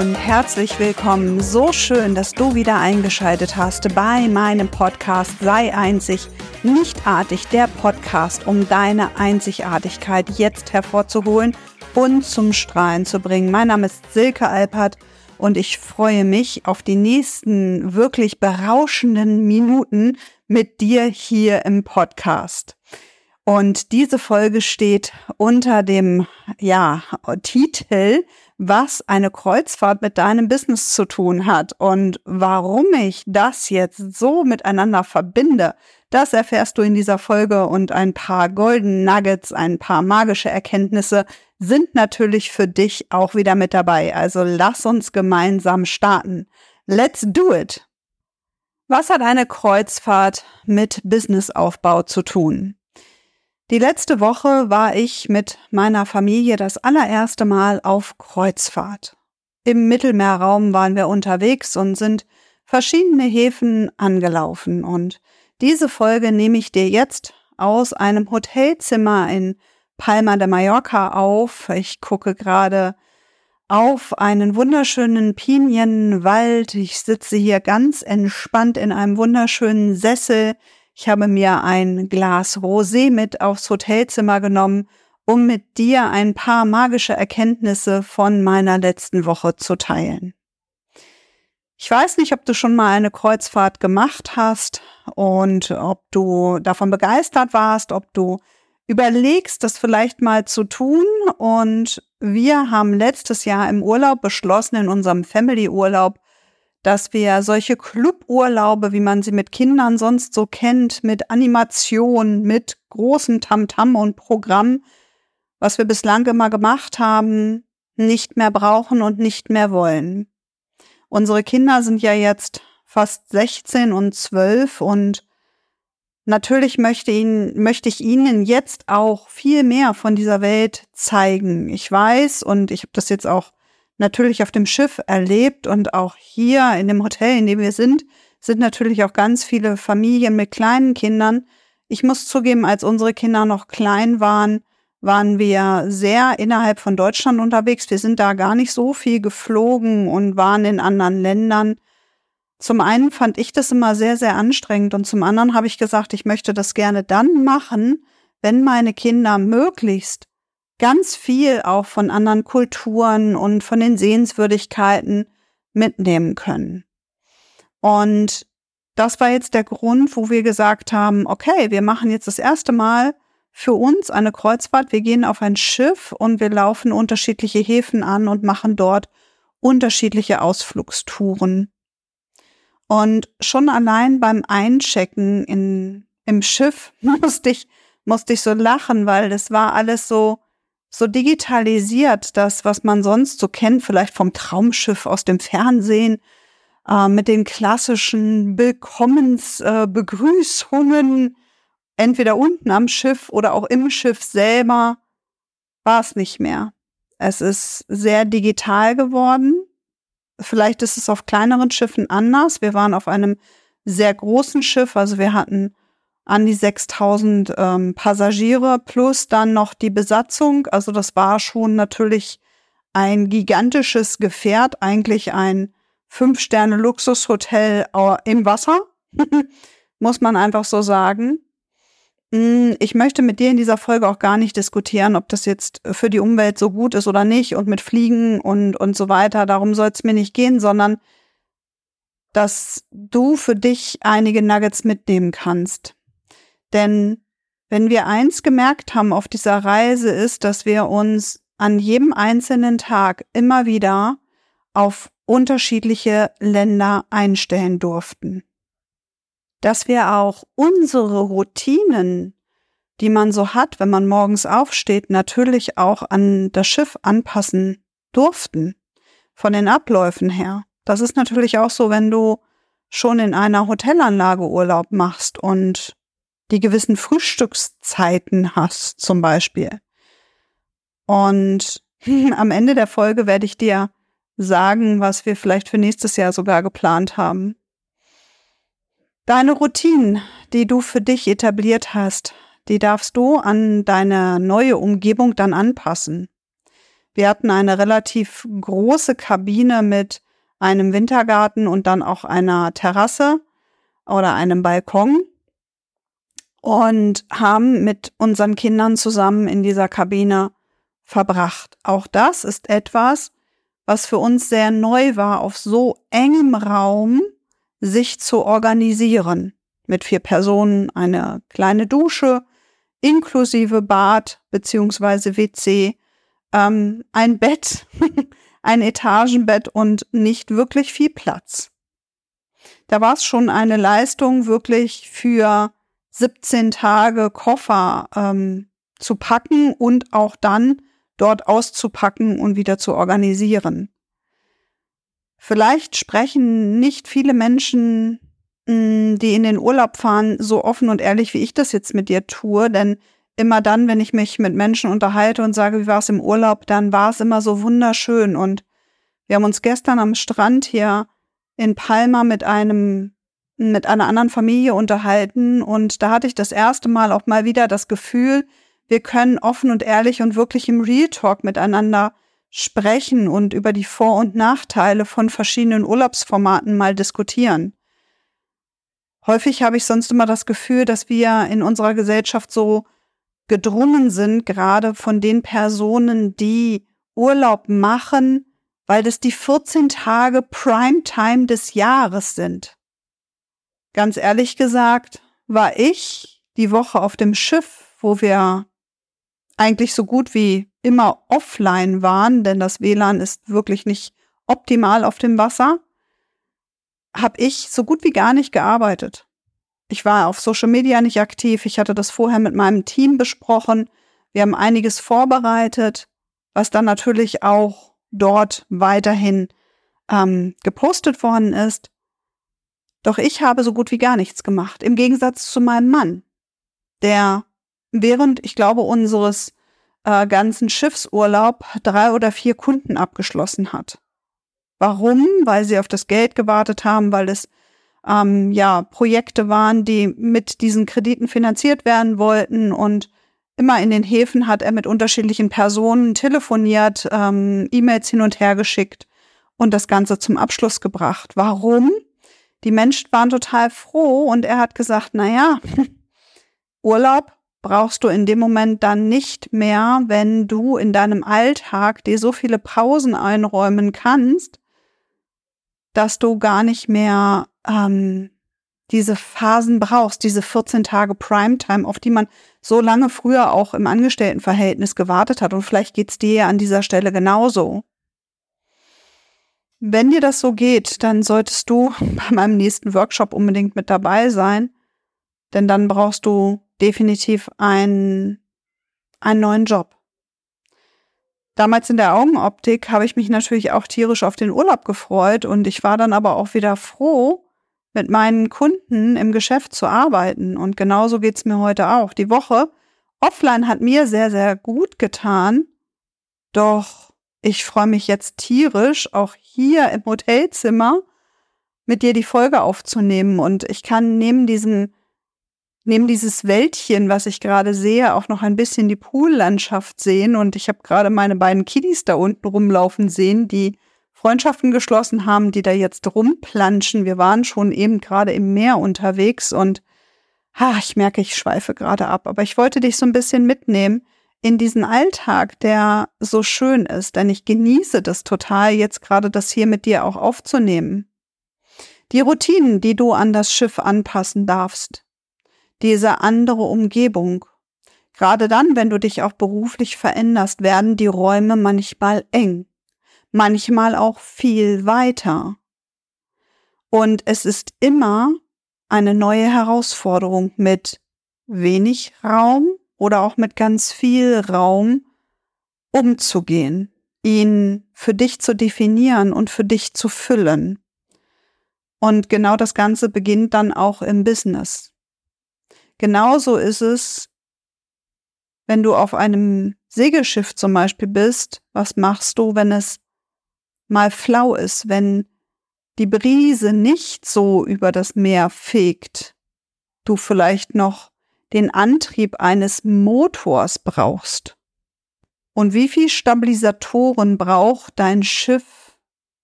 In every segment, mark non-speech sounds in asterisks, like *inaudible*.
und herzlich willkommen. So schön, dass du wieder eingeschaltet hast bei meinem Podcast Sei einzig, nichtartig, der Podcast, um deine Einzigartigkeit jetzt hervorzuholen und zum Strahlen zu bringen. Mein Name ist Silke Alpert und ich freue mich auf die nächsten wirklich berauschenden Minuten mit dir hier im Podcast. Und diese Folge steht unter dem, ja, Titel, was eine Kreuzfahrt mit deinem Business zu tun hat und warum ich das jetzt so miteinander verbinde. Das erfährst du in dieser Folge und ein paar Golden Nuggets, ein paar magische Erkenntnisse sind natürlich für dich auch wieder mit dabei. Also lass uns gemeinsam starten. Let's do it! Was hat eine Kreuzfahrt mit Businessaufbau zu tun? Die letzte Woche war ich mit meiner Familie das allererste Mal auf Kreuzfahrt. Im Mittelmeerraum waren wir unterwegs und sind verschiedene Häfen angelaufen und diese Folge nehme ich dir jetzt aus einem Hotelzimmer in Palma de Mallorca auf. Ich gucke gerade auf einen wunderschönen Pinienwald. Ich sitze hier ganz entspannt in einem wunderschönen Sessel. Ich habe mir ein Glas Rosé mit aufs Hotelzimmer genommen, um mit dir ein paar magische Erkenntnisse von meiner letzten Woche zu teilen. Ich weiß nicht, ob du schon mal eine Kreuzfahrt gemacht hast und ob du davon begeistert warst, ob du überlegst, das vielleicht mal zu tun. Und wir haben letztes Jahr im Urlaub beschlossen, in unserem Family-Urlaub, dass wir solche Cluburlaube, wie man sie mit Kindern sonst so kennt, mit Animation, mit großem Tamtam und Programm, was wir bislang immer gemacht haben, nicht mehr brauchen und nicht mehr wollen. Unsere Kinder sind ja jetzt fast 16 und 12 und natürlich möchte, ihnen, möchte ich ihnen jetzt auch viel mehr von dieser Welt zeigen. Ich weiß und ich habe das jetzt auch natürlich auf dem Schiff erlebt und auch hier in dem Hotel, in dem wir sind, sind natürlich auch ganz viele Familien mit kleinen Kindern. Ich muss zugeben, als unsere Kinder noch klein waren, waren wir sehr innerhalb von Deutschland unterwegs. Wir sind da gar nicht so viel geflogen und waren in anderen Ländern. Zum einen fand ich das immer sehr, sehr anstrengend und zum anderen habe ich gesagt, ich möchte das gerne dann machen, wenn meine Kinder möglichst ganz viel auch von anderen Kulturen und von den Sehenswürdigkeiten mitnehmen können. Und das war jetzt der Grund, wo wir gesagt haben, okay, wir machen jetzt das erste Mal für uns eine Kreuzfahrt. Wir gehen auf ein Schiff und wir laufen unterschiedliche Häfen an und machen dort unterschiedliche Ausflugstouren. Und schon allein beim Einchecken in, im Schiff *laughs* musste ich, musste ich so lachen, weil das war alles so, so digitalisiert, das, was man sonst so kennt, vielleicht vom Traumschiff aus dem Fernsehen, äh, mit den klassischen Willkommensbegrüßungen, äh, entweder unten am Schiff oder auch im Schiff selber, war es nicht mehr. Es ist sehr digital geworden. Vielleicht ist es auf kleineren Schiffen anders. Wir waren auf einem sehr großen Schiff, also wir hatten an die 6000 ähm, Passagiere plus dann noch die Besatzung. Also das war schon natürlich ein gigantisches Gefährt, eigentlich ein Fünf-Sterne-Luxushotel äh, im Wasser, *laughs* muss man einfach so sagen. Hm, ich möchte mit dir in dieser Folge auch gar nicht diskutieren, ob das jetzt für die Umwelt so gut ist oder nicht und mit Fliegen und, und so weiter. Darum soll es mir nicht gehen, sondern dass du für dich einige Nuggets mitnehmen kannst. Denn wenn wir eins gemerkt haben auf dieser Reise ist, dass wir uns an jedem einzelnen Tag immer wieder auf unterschiedliche Länder einstellen durften. Dass wir auch unsere Routinen, die man so hat, wenn man morgens aufsteht, natürlich auch an das Schiff anpassen durften. Von den Abläufen her. Das ist natürlich auch so, wenn du schon in einer Hotelanlage Urlaub machst und die gewissen Frühstückszeiten hast, zum Beispiel. Und *laughs* am Ende der Folge werde ich dir sagen, was wir vielleicht für nächstes Jahr sogar geplant haben. Deine Routinen, die du für dich etabliert hast, die darfst du an deine neue Umgebung dann anpassen. Wir hatten eine relativ große Kabine mit einem Wintergarten und dann auch einer Terrasse oder einem Balkon und haben mit unseren Kindern zusammen in dieser Kabine verbracht. Auch das ist etwas, was für uns sehr neu war, auf so engem Raum sich zu organisieren. Mit vier Personen eine kleine Dusche, inklusive Bad beziehungsweise WC, ähm, ein Bett, *laughs* ein Etagenbett und nicht wirklich viel Platz. Da war es schon eine Leistung, wirklich für 17 Tage Koffer ähm, zu packen und auch dann dort auszupacken und wieder zu organisieren. Vielleicht sprechen nicht viele Menschen, hm, die in den Urlaub fahren, so offen und ehrlich, wie ich das jetzt mit dir tue, denn immer dann, wenn ich mich mit Menschen unterhalte und sage, wie war es im Urlaub, dann war es immer so wunderschön. Und wir haben uns gestern am Strand hier in Palma mit einem mit einer anderen Familie unterhalten und da hatte ich das erste Mal auch mal wieder das Gefühl, wir können offen und ehrlich und wirklich im Real Talk miteinander sprechen und über die Vor- und Nachteile von verschiedenen Urlaubsformaten mal diskutieren. Häufig habe ich sonst immer das Gefühl, dass wir in unserer Gesellschaft so gedrungen sind, gerade von den Personen, die Urlaub machen, weil das die 14 Tage Primetime des Jahres sind. Ganz ehrlich gesagt, war ich die Woche auf dem Schiff, wo wir eigentlich so gut wie immer offline waren, denn das WLAN ist wirklich nicht optimal auf dem Wasser, habe ich so gut wie gar nicht gearbeitet. Ich war auf Social Media nicht aktiv. Ich hatte das vorher mit meinem Team besprochen. Wir haben einiges vorbereitet, was dann natürlich auch dort weiterhin ähm, gepostet worden ist. Doch ich habe so gut wie gar nichts gemacht, im Gegensatz zu meinem Mann, der während, ich glaube, unseres äh, ganzen Schiffsurlaub drei oder vier Kunden abgeschlossen hat. Warum? Weil sie auf das Geld gewartet haben, weil es ähm, ja Projekte waren, die mit diesen Krediten finanziert werden wollten und immer in den Häfen hat er mit unterschiedlichen Personen telefoniert, ähm, E-Mails hin und her geschickt und das Ganze zum Abschluss gebracht. Warum? Die Menschen waren total froh und er hat gesagt, na ja, *laughs* Urlaub brauchst du in dem Moment dann nicht mehr, wenn du in deinem Alltag dir so viele Pausen einräumen kannst, dass du gar nicht mehr ähm, diese Phasen brauchst, diese 14 Tage Primetime, auf die man so lange früher auch im Angestelltenverhältnis gewartet hat. Und vielleicht geht's dir ja an dieser Stelle genauso. Wenn dir das so geht, dann solltest du *laughs* bei meinem nächsten Workshop unbedingt mit dabei sein, denn dann brauchst du definitiv einen, einen neuen Job. Damals in der Augenoptik habe ich mich natürlich auch tierisch auf den Urlaub gefreut und ich war dann aber auch wieder froh, mit meinen Kunden im Geschäft zu arbeiten. Und genauso geht's mir heute auch. Die Woche offline hat mir sehr, sehr gut getan. Doch ich freue mich jetzt tierisch, auch hier im Hotelzimmer mit dir die Folge aufzunehmen. Und ich kann neben diesem neben dieses Wäldchen, was ich gerade sehe, auch noch ein bisschen die Poollandschaft sehen. Und ich habe gerade meine beiden Kiddies da unten rumlaufen sehen, die Freundschaften geschlossen haben, die da jetzt rumplanschen. Wir waren schon eben gerade im Meer unterwegs und ha, ich merke, ich schweife gerade ab. Aber ich wollte dich so ein bisschen mitnehmen in diesen Alltag, der so schön ist, denn ich genieße das total, jetzt gerade das hier mit dir auch aufzunehmen. Die Routinen, die du an das Schiff anpassen darfst, diese andere Umgebung. Gerade dann, wenn du dich auch beruflich veränderst, werden die Räume manchmal eng, manchmal auch viel weiter. Und es ist immer eine neue Herausforderung mit wenig Raum oder auch mit ganz viel Raum umzugehen, ihn für dich zu definieren und für dich zu füllen. Und genau das Ganze beginnt dann auch im Business. Genauso ist es, wenn du auf einem Segelschiff zum Beispiel bist. Was machst du, wenn es mal flau ist, wenn die Brise nicht so über das Meer fegt, du vielleicht noch den Antrieb eines Motors brauchst. Und wie viel Stabilisatoren braucht dein Schiff,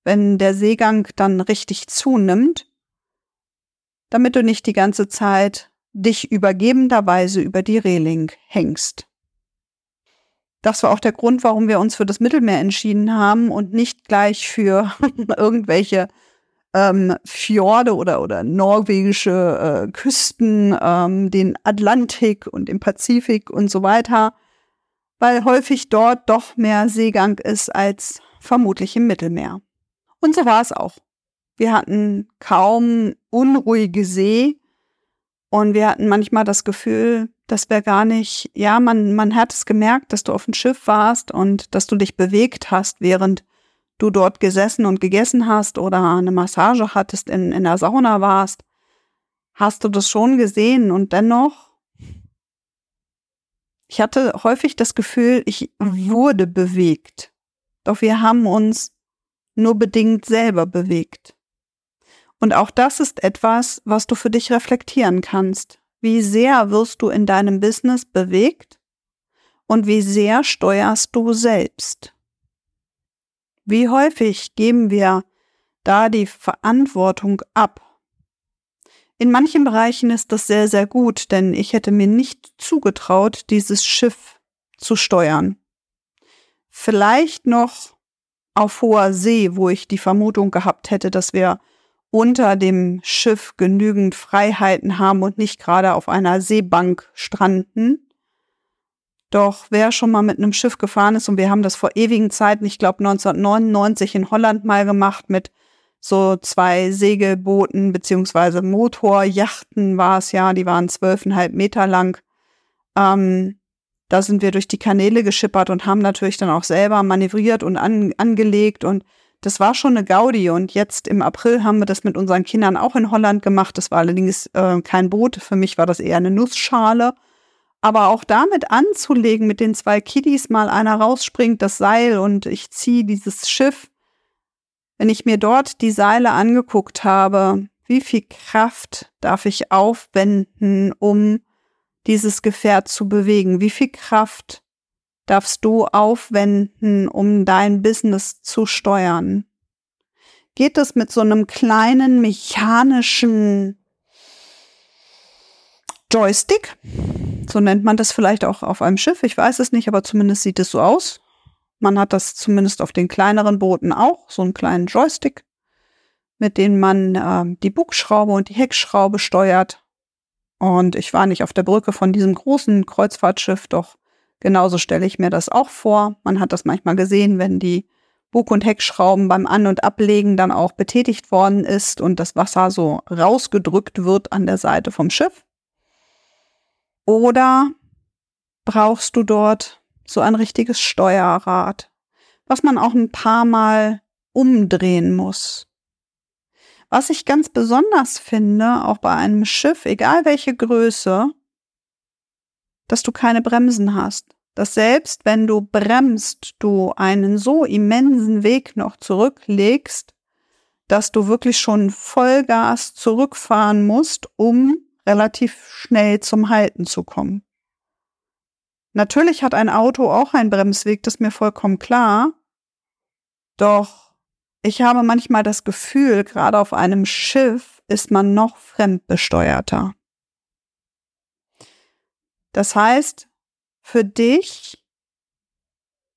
wenn der Seegang dann richtig zunimmt, damit du nicht die ganze Zeit dich übergebenderweise über die Reling hängst? Das war auch der Grund, warum wir uns für das Mittelmeer entschieden haben und nicht gleich für *laughs* irgendwelche ähm, Fjorde oder, oder norwegische äh, Küsten, ähm, den Atlantik und den Pazifik und so weiter, weil häufig dort doch mehr Seegang ist als vermutlich im Mittelmeer. Und so war es auch. Wir hatten kaum unruhige See und wir hatten manchmal das Gefühl, dass wir gar nicht, ja, man, man hat es gemerkt, dass du auf dem Schiff warst und dass du dich bewegt hast, während du dort gesessen und gegessen hast oder eine Massage hattest, in, in der Sauna warst, hast du das schon gesehen und dennoch, ich hatte häufig das Gefühl, ich wurde bewegt. Doch wir haben uns nur bedingt selber bewegt. Und auch das ist etwas, was du für dich reflektieren kannst. Wie sehr wirst du in deinem Business bewegt und wie sehr steuerst du selbst? Wie häufig geben wir da die Verantwortung ab? In manchen Bereichen ist das sehr, sehr gut, denn ich hätte mir nicht zugetraut, dieses Schiff zu steuern. Vielleicht noch auf hoher See, wo ich die Vermutung gehabt hätte, dass wir unter dem Schiff genügend Freiheiten haben und nicht gerade auf einer Seebank stranden. Doch wer schon mal mit einem Schiff gefahren ist, und wir haben das vor ewigen Zeiten, ich glaube 1999 in Holland mal gemacht mit so zwei Segelbooten beziehungsweise Motorjachten war es ja, die waren zwölfeinhalb Meter lang. Ähm, da sind wir durch die Kanäle geschippert und haben natürlich dann auch selber manövriert und an, angelegt und das war schon eine Gaudi und jetzt im April haben wir das mit unseren Kindern auch in Holland gemacht. Das war allerdings äh, kein Boot, für mich war das eher eine Nussschale. Aber auch damit anzulegen, mit den zwei Kiddies mal einer rausspringt, das Seil und ich ziehe dieses Schiff. Wenn ich mir dort die Seile angeguckt habe, wie viel Kraft darf ich aufwenden, um dieses Gefährt zu bewegen? Wie viel Kraft darfst du aufwenden, um dein Business zu steuern? Geht es mit so einem kleinen mechanischen Joystick? So nennt man das vielleicht auch auf einem Schiff. Ich weiß es nicht, aber zumindest sieht es so aus. Man hat das zumindest auf den kleineren Booten auch, so einen kleinen Joystick, mit dem man äh, die Bugschraube und die Heckschraube steuert. Und ich war nicht auf der Brücke von diesem großen Kreuzfahrtschiff, doch Genauso stelle ich mir das auch vor. Man hat das manchmal gesehen, wenn die Bug- und Heckschrauben beim An- und Ablegen dann auch betätigt worden ist und das Wasser so rausgedrückt wird an der Seite vom Schiff. Oder brauchst du dort so ein richtiges Steuerrad, was man auch ein paar Mal umdrehen muss. Was ich ganz besonders finde, auch bei einem Schiff, egal welche Größe, dass du keine Bremsen hast. Dass selbst wenn du bremst, du einen so immensen Weg noch zurücklegst, dass du wirklich schon Vollgas zurückfahren musst, um relativ schnell zum Halten zu kommen. Natürlich hat ein Auto auch einen Bremsweg, das ist mir vollkommen klar. Doch ich habe manchmal das Gefühl, gerade auf einem Schiff ist man noch fremdbesteuerter. Das heißt, für dich,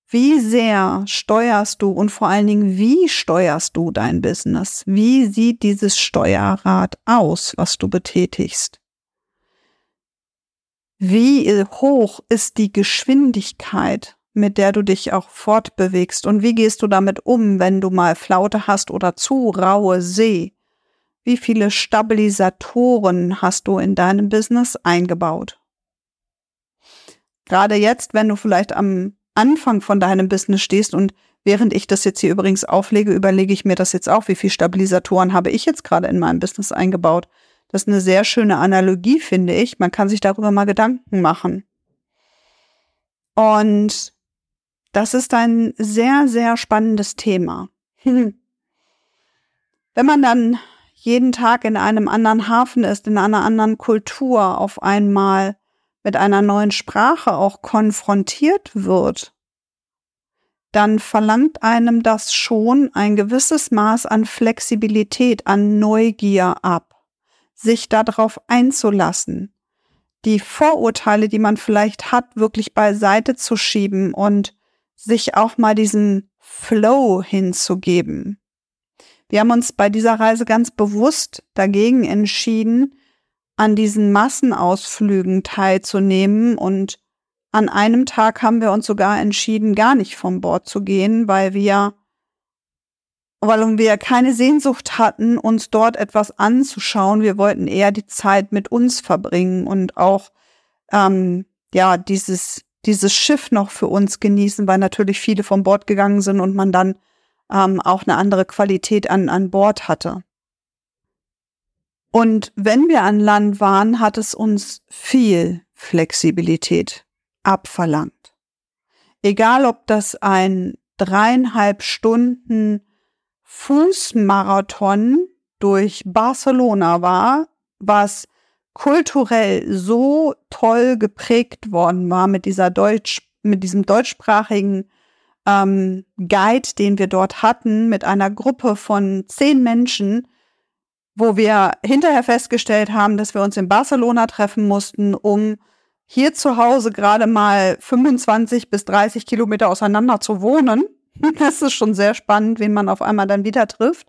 wie sehr steuerst du und vor allen Dingen, wie steuerst du dein Business? Wie sieht dieses Steuerrad aus, was du betätigst? Wie hoch ist die Geschwindigkeit, mit der du dich auch fortbewegst? Und wie gehst du damit um, wenn du mal Flaute hast oder zu raue See? Wie viele Stabilisatoren hast du in deinem Business eingebaut? Gerade jetzt, wenn du vielleicht am Anfang von deinem Business stehst und während ich das jetzt hier übrigens auflege, überlege ich mir das jetzt auch, wie viele Stabilisatoren habe ich jetzt gerade in meinem Business eingebaut. Das ist eine sehr schöne Analogie, finde ich. Man kann sich darüber mal Gedanken machen. Und das ist ein sehr, sehr spannendes Thema. *laughs* Wenn man dann jeden Tag in einem anderen Hafen ist, in einer anderen Kultur auf einmal mit einer neuen Sprache auch konfrontiert wird, dann verlangt einem das schon ein gewisses Maß an Flexibilität, an Neugier ab, sich darauf einzulassen, die Vorurteile, die man vielleicht hat, wirklich beiseite zu schieben und sich auch mal diesen Flow hinzugeben. Wir haben uns bei dieser Reise ganz bewusst dagegen entschieden, an diesen Massenausflügen teilzunehmen und an einem Tag haben wir uns sogar entschieden, gar nicht vom Bord zu gehen, weil wir, weil wir keine Sehnsucht hatten, uns dort etwas anzuschauen. Wir wollten eher die Zeit mit uns verbringen und auch ähm, ja dieses dieses Schiff noch für uns genießen, weil natürlich viele vom Bord gegangen sind und man dann ähm, auch eine andere Qualität an an Bord hatte. Und wenn wir an Land waren, hat es uns viel Flexibilität abverlangt. Egal, ob das ein dreieinhalb Stunden Fußmarathon durch Barcelona war, was kulturell so toll geprägt worden war mit dieser Deutsch, mit diesem deutschsprachigen ähm, Guide, den wir dort hatten, mit einer Gruppe von zehn Menschen, wo wir hinterher festgestellt haben, dass wir uns in Barcelona treffen mussten, um hier zu Hause gerade mal 25 bis 30 Kilometer auseinander zu wohnen. *laughs* Das ist schon sehr spannend, wen man auf einmal dann wieder trifft.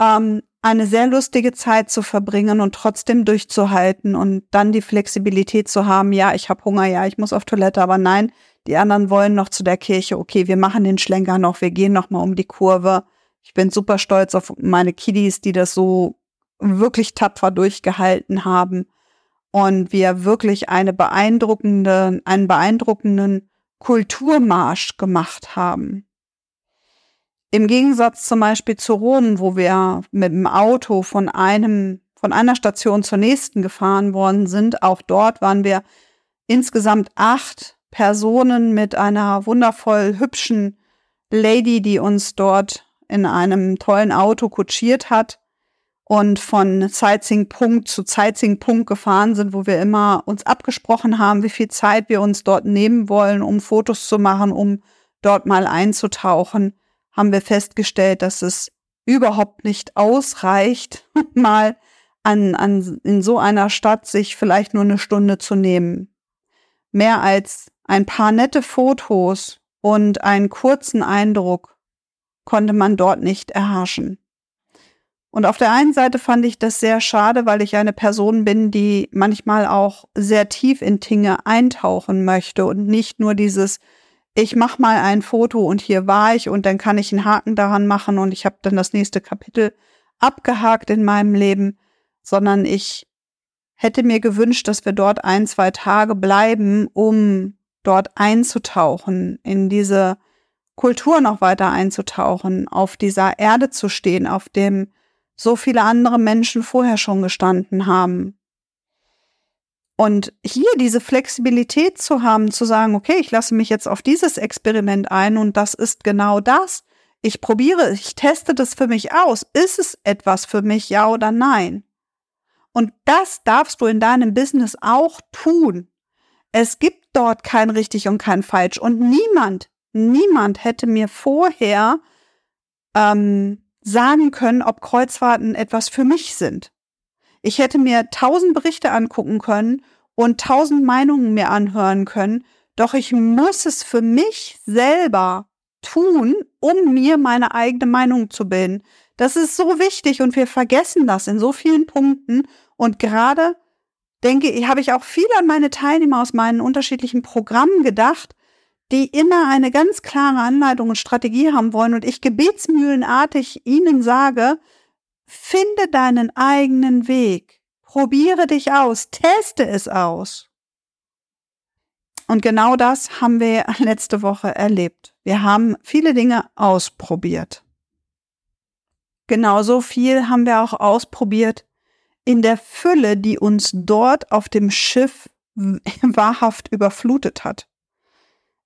Ähm, eine sehr lustige Zeit zu verbringen und trotzdem durchzuhalten und dann die Flexibilität zu haben, ja, ich habe Hunger, ja, ich muss auf Toilette, aber nein, die anderen wollen noch zu der Kirche, okay, wir machen den Schlenker noch, wir gehen noch mal um die Kurve. Ich bin super stolz auf meine Kiddies, die das so wirklich tapfer durchgehalten haben und wir wirklich eine beeindruckende, einen beeindruckenden Kulturmarsch gemacht haben. Im Gegensatz zum Beispiel zu Rom, wo wir mit dem Auto von einem, von einer Station zur nächsten gefahren worden sind, auch dort waren wir insgesamt acht Personen mit einer wundervoll hübschen Lady, die uns dort in einem tollen Auto kutschiert hat und von Sightseeing-Punkt zu Sightseeing-Punkt gefahren sind, wo wir immer uns abgesprochen haben, wie viel Zeit wir uns dort nehmen wollen, um Fotos zu machen, um dort mal einzutauchen, haben wir festgestellt, dass es überhaupt nicht ausreicht, *laughs* mal an, an, in so einer Stadt sich vielleicht nur eine Stunde zu nehmen. Mehr als ein paar nette Fotos und einen kurzen Eindruck konnte man dort nicht erhaschen. Und auf der einen Seite fand ich das sehr schade, weil ich eine Person bin, die manchmal auch sehr tief in Dinge eintauchen möchte und nicht nur dieses, ich mache mal ein Foto und hier war ich und dann kann ich einen Haken daran machen und ich habe dann das nächste Kapitel abgehakt in meinem Leben, sondern ich hätte mir gewünscht, dass wir dort ein, zwei Tage bleiben, um dort einzutauchen, in diese Kultur noch weiter einzutauchen, auf dieser Erde zu stehen, auf dem so viele andere Menschen vorher schon gestanden haben. Und hier diese Flexibilität zu haben, zu sagen, okay, ich lasse mich jetzt auf dieses Experiment ein und das ist genau das. Ich probiere, ich teste das für mich aus. Ist es etwas für mich, ja oder nein? Und das darfst du in deinem Business auch tun. Es gibt dort kein richtig und kein falsch. Und niemand, niemand hätte mir vorher ähm, sagen können, ob Kreuzfahrten etwas für mich sind. Ich hätte mir tausend Berichte angucken können und tausend Meinungen mir anhören können, doch ich muss es für mich selber tun, um mir meine eigene Meinung zu bilden. Das ist so wichtig und wir vergessen das in so vielen Punkten und gerade denke ich, habe ich auch viel an meine Teilnehmer aus meinen unterschiedlichen Programmen gedacht, die immer eine ganz klare Anleitung und Strategie haben wollen und ich gebetsmühlenartig ihnen sage, finde deinen eigenen Weg, probiere dich aus, teste es aus. Und genau das haben wir *laughs* letzte Woche erlebt. Wir haben viele Dinge ausprobiert. Genauso viel haben wir auch ausprobiert in der Fülle, die uns dort auf dem Schiff *laughs* wahrhaft überflutet hat.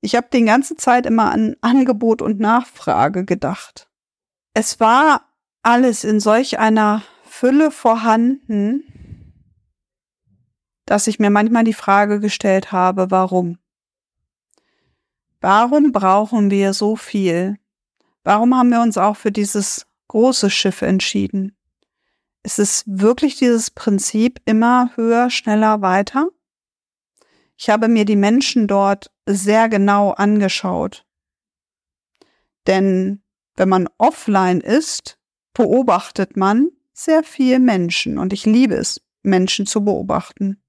Ich habe die ganze Zeit immer an Angebot und Nachfrage gedacht. Es war alles in solch einer Fülle vorhanden, dass ich mir manchmal die Frage gestellt habe, warum? Warum brauchen wir so viel? Warum haben wir uns auch für dieses große Schiff entschieden? Ist es wirklich dieses Prinzip immer höher, schneller, weiter? Ich habe mir die Menschen dort sehr genau angeschaut. Denn wenn man offline ist, beobachtet man sehr viel Menschen und ich liebe es, Menschen zu beobachten.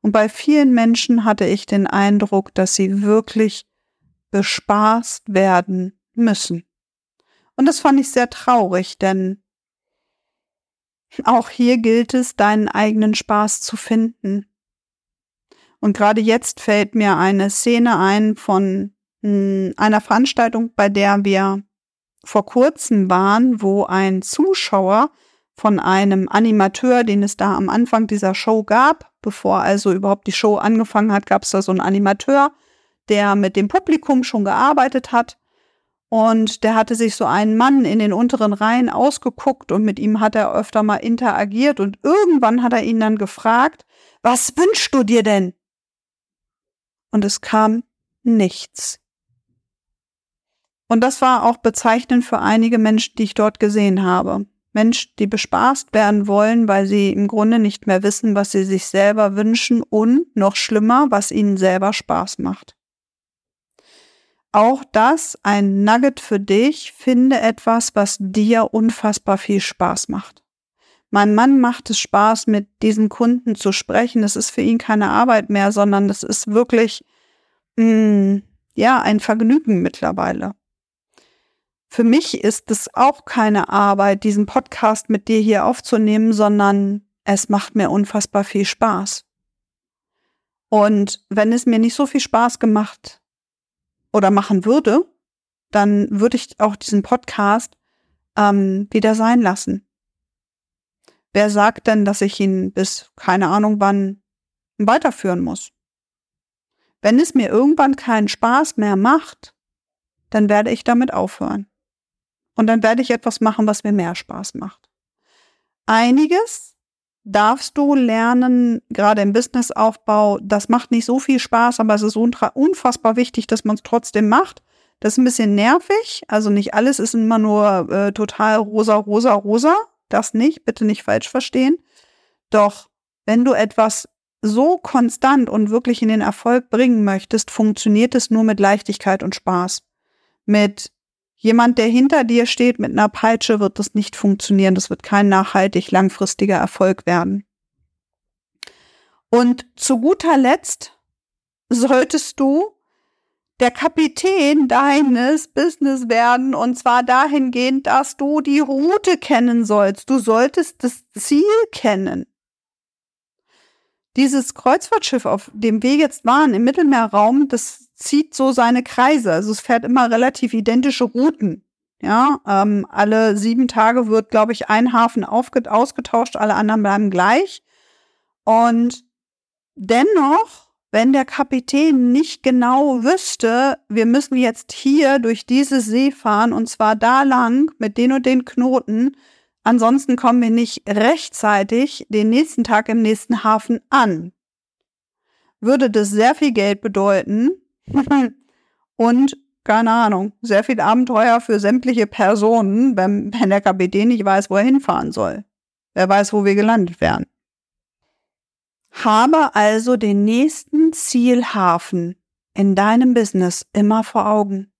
Und bei vielen Menschen hatte ich den Eindruck, dass sie wirklich bespaßt werden müssen. Und das fand ich sehr traurig, denn auch hier gilt es, deinen eigenen Spaß zu finden. Und gerade jetzt fällt mir eine Szene ein von hm, einer Veranstaltung, bei der wir vor kurzem waren, wo ein Zuschauer von einem Animateur, den es da am Anfang dieser Show gab, bevor also überhaupt die Show angefangen hat, gab es da so einen Animateur, der mit dem Publikum schon gearbeitet hat. Und der hatte sich so einen Mann in den unteren Reihen ausgeguckt und mit ihm hat er öfter mal interagiert und irgendwann hat er ihn dann gefragt, was wünschst du dir denn? Und es kam nichts. Und das war auch bezeichnend für einige Menschen, die ich dort gesehen habe. Menschen, die bespaßt werden wollen, weil sie im Grunde nicht mehr wissen, was sie sich selber wünschen und noch schlimmer, was ihnen selber Spaß macht. Auch das ein Nugget für dich. Finde etwas, was dir unfassbar viel Spaß macht. Mein Mann macht es Spaß, mit diesen Kunden zu sprechen. Das ist für ihn keine Arbeit mehr, sondern das ist wirklich, mh, mm, ja, ein Vergnügen mittlerweile. Für mich ist es auch keine Arbeit, diesen Podcast mit dir hier aufzunehmen, sondern es macht mir unfassbar viel Spaß. Und wenn es mir nicht so viel Spaß gemacht oder machen würde, dann würde ich auch diesen Podcast ähm, wieder sein lassen. Wer sagt denn, dass ich ihn bis keine Ahnung wann weiterführen muss? Wenn es mir irgendwann keinen Spaß mehr macht, dann werde ich damit aufhören. Und dann werde ich etwas machen, was mir mehr Spaß macht. Einiges darfst du lernen, gerade im Businessaufbau. Das macht nicht so viel Spaß, aber es ist unfassbar wichtig, dass man es trotzdem macht. Das ist ein bisschen nervig. Also nicht alles ist immer nur äh, total rosa, rosa, rosa. Das nicht, bitte nicht falsch verstehen. Doch wenn du etwas so konstant und wirklich in den Erfolg bringen möchtest, funktioniert es nur mit Leichtigkeit und Spaß. Mit Jemand, der hinter dir steht mit einer Peitsche, wird das nicht funktionieren. Das wird kein nachhaltig langfristiger Erfolg werden. Und zu guter Letzt solltest du der Kapitän deines Business werden und zwar dahingehend, dass du die Route kennen sollst. Du solltest das Ziel kennen. Dieses Kreuzfahrtschiff, auf dem wir jetzt waren, im Mittelmeerraum, das zieht so seine Kreise. Also es fährt immer relativ identische Routen. Ja, ähm, alle sieben Tage wird, glaube ich, ein Hafen ausgetauscht, alle anderen bleiben gleich. Und dennoch, wenn der Kapitän nicht genau wüsste, wir müssen jetzt hier durch diese See fahren und zwar da lang mit den und den Knoten, ansonsten kommen wir nicht rechtzeitig den nächsten Tag im nächsten Hafen an, würde das sehr viel Geld bedeuten, *laughs* und keine Ahnung, sehr viel Abenteuer für sämtliche Personen, wenn, wenn der Kapitän nicht weiß, wo er hinfahren soll. Wer weiß, wo wir gelandet wären. Habe also den nächsten Zielhafen in deinem Business immer vor Augen.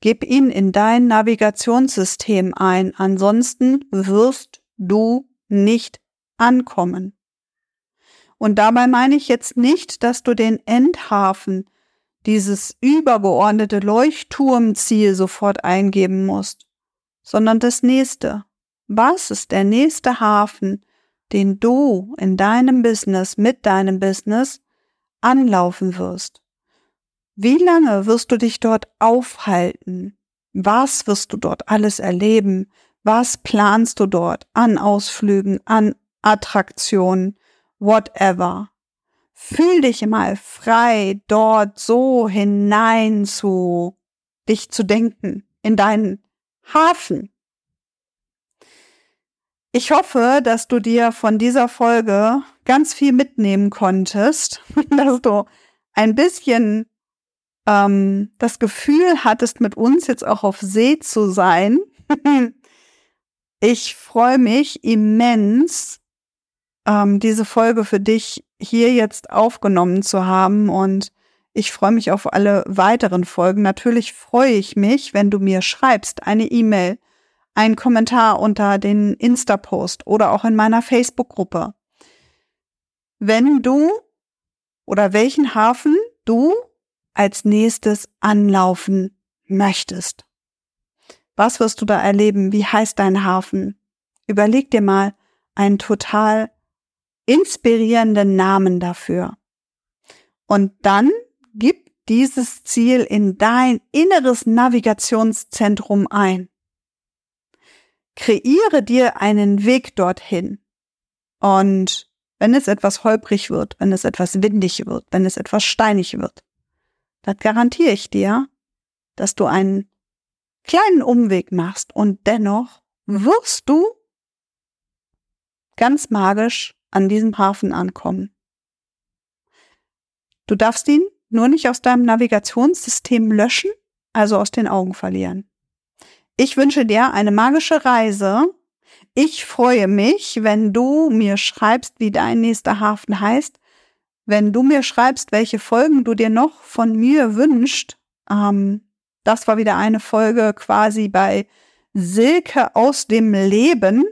Gib ihn in dein Navigationssystem ein, ansonsten wirst du nicht ankommen. Und dabei meine ich jetzt nicht, dass du den Endhafen dieses übergeordnete Leuchtturmziel sofort eingeben musst, sondern das nächste. Was ist der nächste Hafen, den du in deinem Business, mit deinem Business anlaufen wirst? Wie lange wirst du dich dort aufhalten? Was wirst du dort alles erleben? Was planst du dort an Ausflügen, an Attraktionen, whatever? Fühl dich mal frei, dort so hinein zu dich zu denken, in deinen Hafen. Ich hoffe, dass du dir von dieser Folge ganz viel mitnehmen konntest, *laughs* dass du ein bisschen ähm, das Gefühl hattest, mit uns jetzt auch auf See zu sein. *laughs* ich freue mich immens, ähm, diese Folge für dich hier jetzt aufgenommen zu haben und ich freue mich auf alle weiteren Folgen. Natürlich freue ich mich, wenn du mir schreibst, eine E-Mail, einen Kommentar unter den Insta-Post oder auch in meiner Facebook-Gruppe. Wenn du oder welchen Hafen du als nächstes anlaufen möchtest. Was wirst du da erleben? Wie heißt dein Hafen? Überleg dir mal einen total inspirierenden Namen dafür. Und dann gib dieses Ziel in dein inneres Navigationszentrum ein. Kreiere dir einen Weg dorthin. Und wenn es etwas holprig wird, wenn es etwas windig wird, wenn es etwas steinig wird, dann garantiere ich dir, dass du einen kleinen Umweg machst und dennoch wirst du ganz magisch an diesem Hafen ankommen. Du darfst ihn nur nicht aus deinem Navigationssystem löschen, also aus den Augen verlieren. Ich wünsche dir eine magische Reise. Ich freue mich, wenn du mir schreibst, wie dein nächster Hafen heißt. Wenn du mir schreibst, welche Folgen du dir noch von mir wünschst. Ähm, das war wieder eine Folge quasi bei Silke aus dem Leben.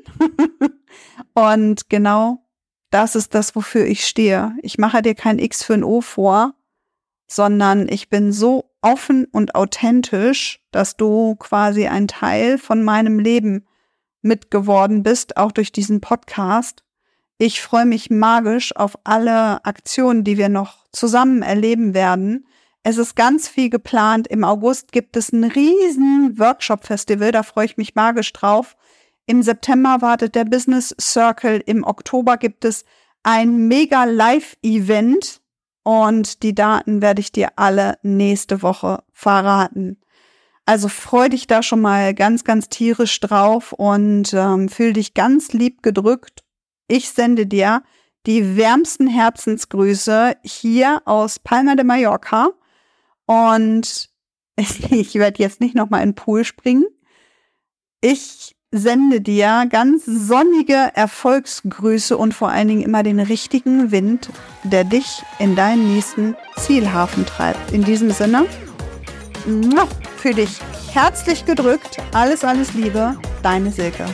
*laughs* Und genau das ist das, wofür ich stehe. Ich mache dir kein X für ein O vor, sondern ich bin so offen und authentisch, dass du quasi ein Teil von meinem Leben mitgeworden bist, auch durch diesen Podcast. Ich freue mich magisch auf alle Aktionen, die wir noch zusammen erleben werden. Es ist ganz viel geplant. Im August gibt es ein riesen Workshop-Festival, da freue ich mich magisch drauf. Im September wartet der Business Circle. Im Oktober gibt es ein mega Live-Event und die Daten werde ich dir alle nächste Woche verraten. Also freu dich da schon mal ganz, ganz tierisch drauf und ähm, fühl dich ganz lieb gedrückt. Ich sende dir die wärmsten Herzensgrüße hier aus Palma de Mallorca und *laughs* ich werde jetzt nicht noch mal in den Pool springen. Ich sende dir ganz sonnige Erfolgsgrüße und vor allen Dingen immer den richtigen Wind, der dich in deinen nächsten Zielhafen treibt. In diesem Sinne, für dich herzlich gedrückt, alles, alles Liebe, deine Silke.